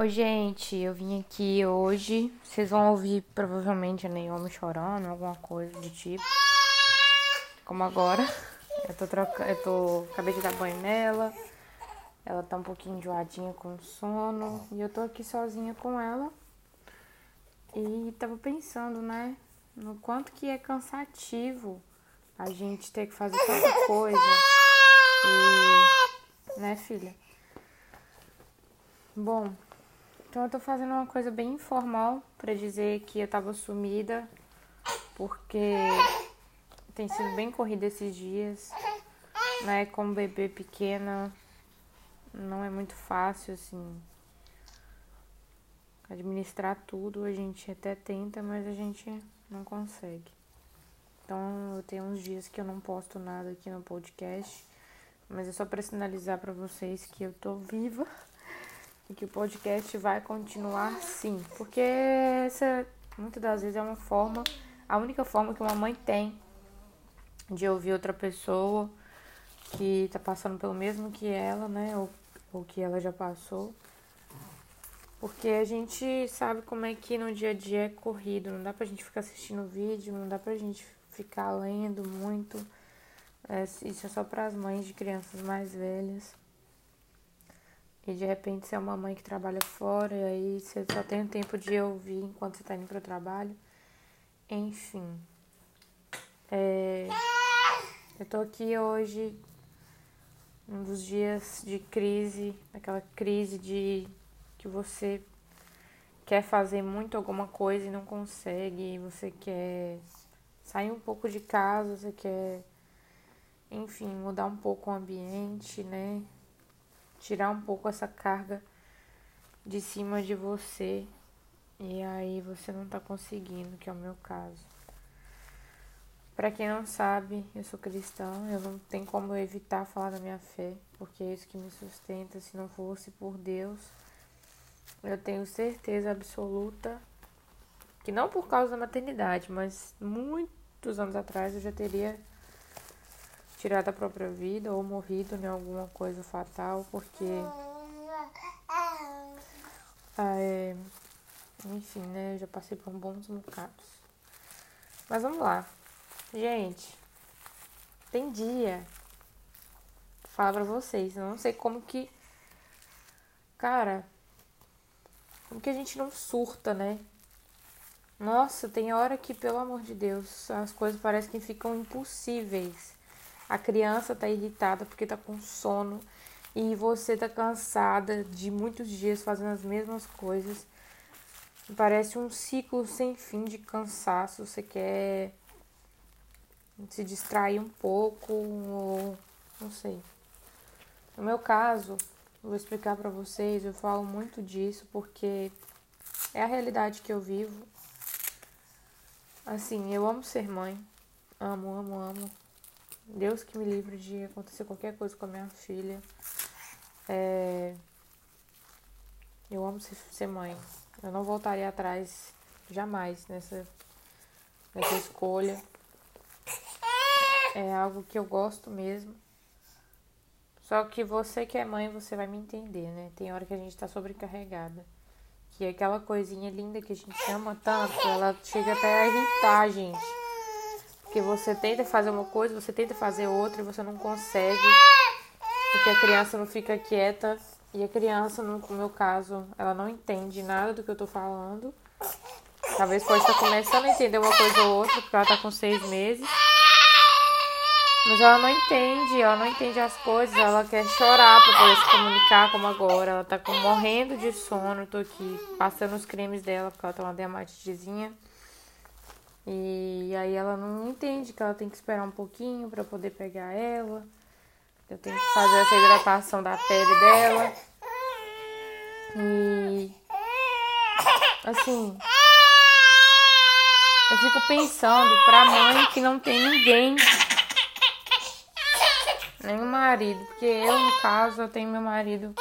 Oi, gente, eu vim aqui hoje. Vocês vão ouvir provavelmente a Naomi chorando, alguma coisa do tipo. Como agora. Eu tô trocando. Eu tô. Acabei de dar banho nela. Ela tá um pouquinho enjoadinha com sono. E eu tô aqui sozinha com ela. E tava pensando, né? No quanto que é cansativo a gente ter que fazer tanta coisa. E. Né, filha? Bom, então eu tô fazendo uma coisa bem informal para dizer que eu tava sumida, porque tem sido bem corrida esses dias, né? Como bebê pequena, não é muito fácil assim administrar tudo. A gente até tenta, mas a gente não consegue. Então eu tenho uns dias que eu não posto nada aqui no podcast, mas é só para sinalizar para vocês que eu tô viva e que o podcast vai continuar sim, porque essa muitas das vezes é uma forma, a única forma que uma mãe tem de ouvir outra pessoa que tá passando pelo mesmo que ela, né, ou, ou que ela já passou. Porque a gente sabe como é que no dia a dia é corrido, não dá pra gente ficar assistindo vídeo, não dá pra gente ficar lendo muito. É, isso é só para as mães de crianças mais velhas. E de repente você é uma mãe que trabalha fora e aí você só tem o tempo de ouvir enquanto você está indo para o trabalho. Enfim. É, eu tô aqui hoje, um dos dias de crise, aquela crise de que você quer fazer muito alguma coisa e não consegue, você quer sair um pouco de casa, você quer, enfim, mudar um pouco o ambiente, né? Tirar um pouco essa carga de cima de você e aí você não tá conseguindo, que é o meu caso. Para quem não sabe, eu sou cristã, eu não tenho como evitar falar da minha fé, porque é isso que me sustenta. Se não fosse por Deus, eu tenho certeza absoluta que não por causa da maternidade, mas muitos anos atrás eu já teria tirado a própria vida ou morrido em alguma coisa fatal, porque. É, enfim, né? Eu já passei por bons bocados. Mas vamos lá. Gente, tem dia. Fala pra vocês. Eu não sei como que. Cara. Como que a gente não surta, né? Nossa, tem hora que, pelo amor de Deus, as coisas parecem que ficam impossíveis. A criança tá irritada porque tá com sono e você tá cansada de muitos dias fazendo as mesmas coisas. Parece um ciclo sem fim de cansaço. Você quer se distrair um pouco ou não sei. No meu caso, vou explicar para vocês, eu falo muito disso porque é a realidade que eu vivo. Assim, eu amo ser mãe. Amo, amo, amo. Deus que me livre de acontecer qualquer coisa com a minha filha. É... Eu amo ser mãe. Eu não voltaria atrás jamais nessa, nessa escolha. É algo que eu gosto mesmo. Só que você que é mãe, você vai me entender, né? Tem hora que a gente tá sobrecarregada. Que é aquela coisinha linda que a gente ama tanto, ela chega até a irritar gente. Porque você tenta fazer uma coisa, você tenta fazer outra e você não consegue. Porque a criança não fica quieta. E a criança, no meu caso, ela não entende nada do que eu tô falando. Talvez pode estar começando a entender uma coisa ou outra, porque ela tá com seis meses. Mas ela não entende, ela não entende as coisas, ela quer chorar para poder se comunicar como agora. Ela tá morrendo de sono, tô aqui passando os cremes dela, porque ela tá uma dermatitezinha. E aí ela não entende que ela tem que esperar um pouquinho para poder pegar ela. Eu tenho que fazer essa hidratação da pele dela. E assim, eu fico pensando pra mãe que não tem ninguém, nem o marido, porque eu no caso eu tenho meu marido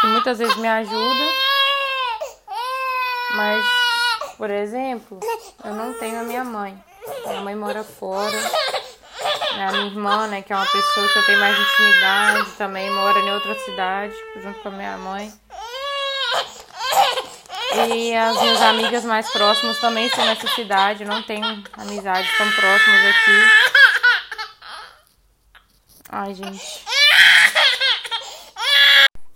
que muitas vezes me ajuda, mas por exemplo, eu não tenho a minha mãe. Minha mãe mora fora. A minha irmã, né, que é uma pessoa que eu tenho mais intimidade, também mora em outra cidade, junto com a minha mãe. E as minhas amigas mais próximas também estão nessa cidade. Não tenho amizades tão próximas aqui. Ai, gente.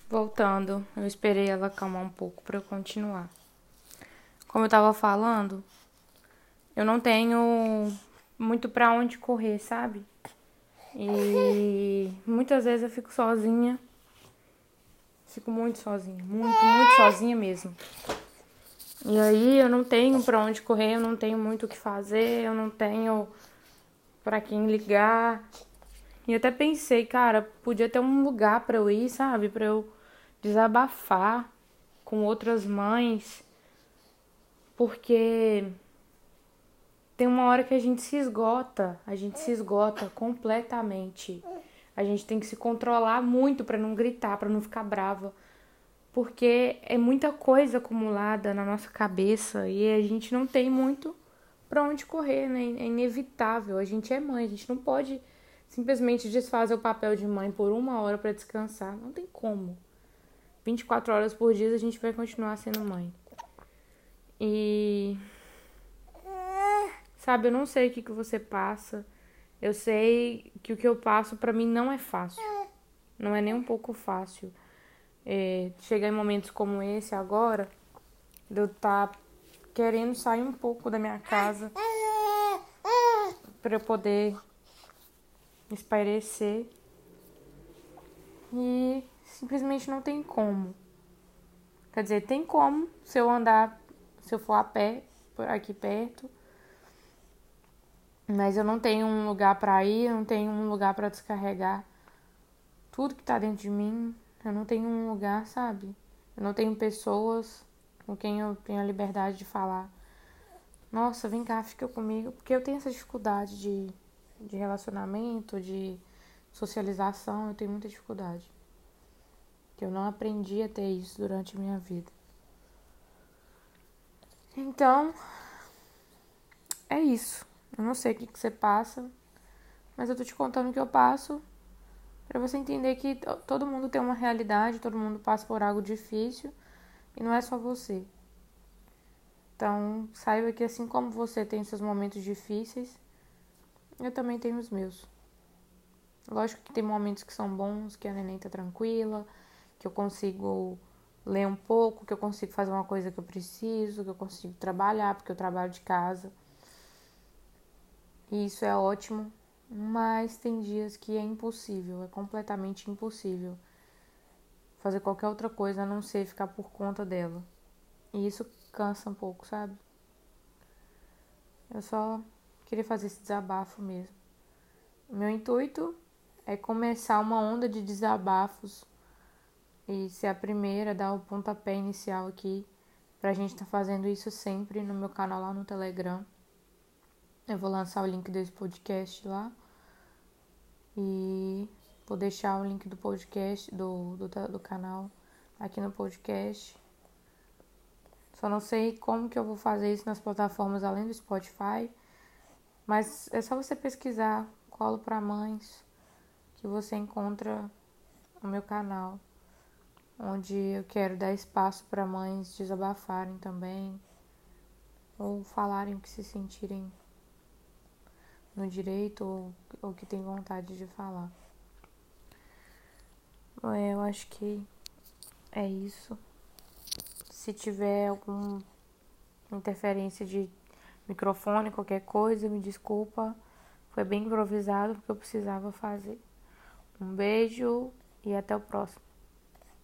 Voltando, eu esperei ela acalmar um pouco para eu continuar. Como eu tava falando, eu não tenho muito para onde correr, sabe? E muitas vezes eu fico sozinha. Fico muito sozinha, muito, muito sozinha mesmo. E aí eu não tenho para onde correr, eu não tenho muito o que fazer, eu não tenho para quem ligar. E até pensei, cara, podia ter um lugar para eu ir, sabe? Para eu desabafar com outras mães. Porque tem uma hora que a gente se esgota, a gente se esgota completamente. A gente tem que se controlar muito para não gritar, para não ficar brava, porque é muita coisa acumulada na nossa cabeça e a gente não tem muito para onde correr, né? É inevitável. A gente é mãe, a gente não pode simplesmente desfazer o papel de mãe por uma hora para descansar. Não tem como. 24 horas por dia a gente vai continuar sendo mãe. E Sabe, eu não sei o que, que você passa. Eu sei que o que eu passo para mim não é fácil. Não é nem um pouco fácil. É, chegar em momentos como esse agora, de eu estar tá querendo sair um pouco da minha casa para eu poder espairecer. E simplesmente não tem como. Quer dizer, tem como se eu andar, se eu for a pé por aqui perto mas eu não tenho um lugar para ir, eu não tenho um lugar para descarregar tudo que tá dentro de mim. Eu não tenho um lugar, sabe? Eu não tenho pessoas com quem eu tenho a liberdade de falar. Nossa, vem cá, fica comigo. Porque eu tenho essa dificuldade de, de relacionamento, de socialização, eu tenho muita dificuldade. Que eu não aprendi a ter isso durante a minha vida. Então, é isso. Eu não sei o que, que você passa, mas eu tô te contando o que eu passo para você entender que todo mundo tem uma realidade, todo mundo passa por algo difícil e não é só você. Então, saiba que assim como você tem seus momentos difíceis, eu também tenho os meus. Lógico que tem momentos que são bons, que a neném tá tranquila, que eu consigo ler um pouco, que eu consigo fazer uma coisa que eu preciso, que eu consigo trabalhar, porque eu trabalho de casa. E isso é ótimo, mas tem dias que é impossível, é completamente impossível fazer qualquer outra coisa a não ser ficar por conta dela. E isso cansa um pouco, sabe? Eu só queria fazer esse desabafo mesmo. Meu intuito é começar uma onda de desabafos e ser a primeira, dar o pontapé inicial aqui pra gente estar tá fazendo isso sempre no meu canal lá no Telegram. Eu vou lançar o link desse podcast lá. E vou deixar o link do podcast, do, do, do canal aqui no podcast. Só não sei como que eu vou fazer isso nas plataformas além do Spotify. Mas é só você pesquisar Colo para Mães que você encontra o meu canal, onde eu quero dar espaço para mães desabafarem também ou falarem o que se sentirem no direito ou, ou que tem vontade de falar. É, eu acho que é isso. Se tiver alguma interferência de microfone, qualquer coisa, me desculpa. Foi bem improvisado porque eu precisava fazer. Um beijo e até o próximo.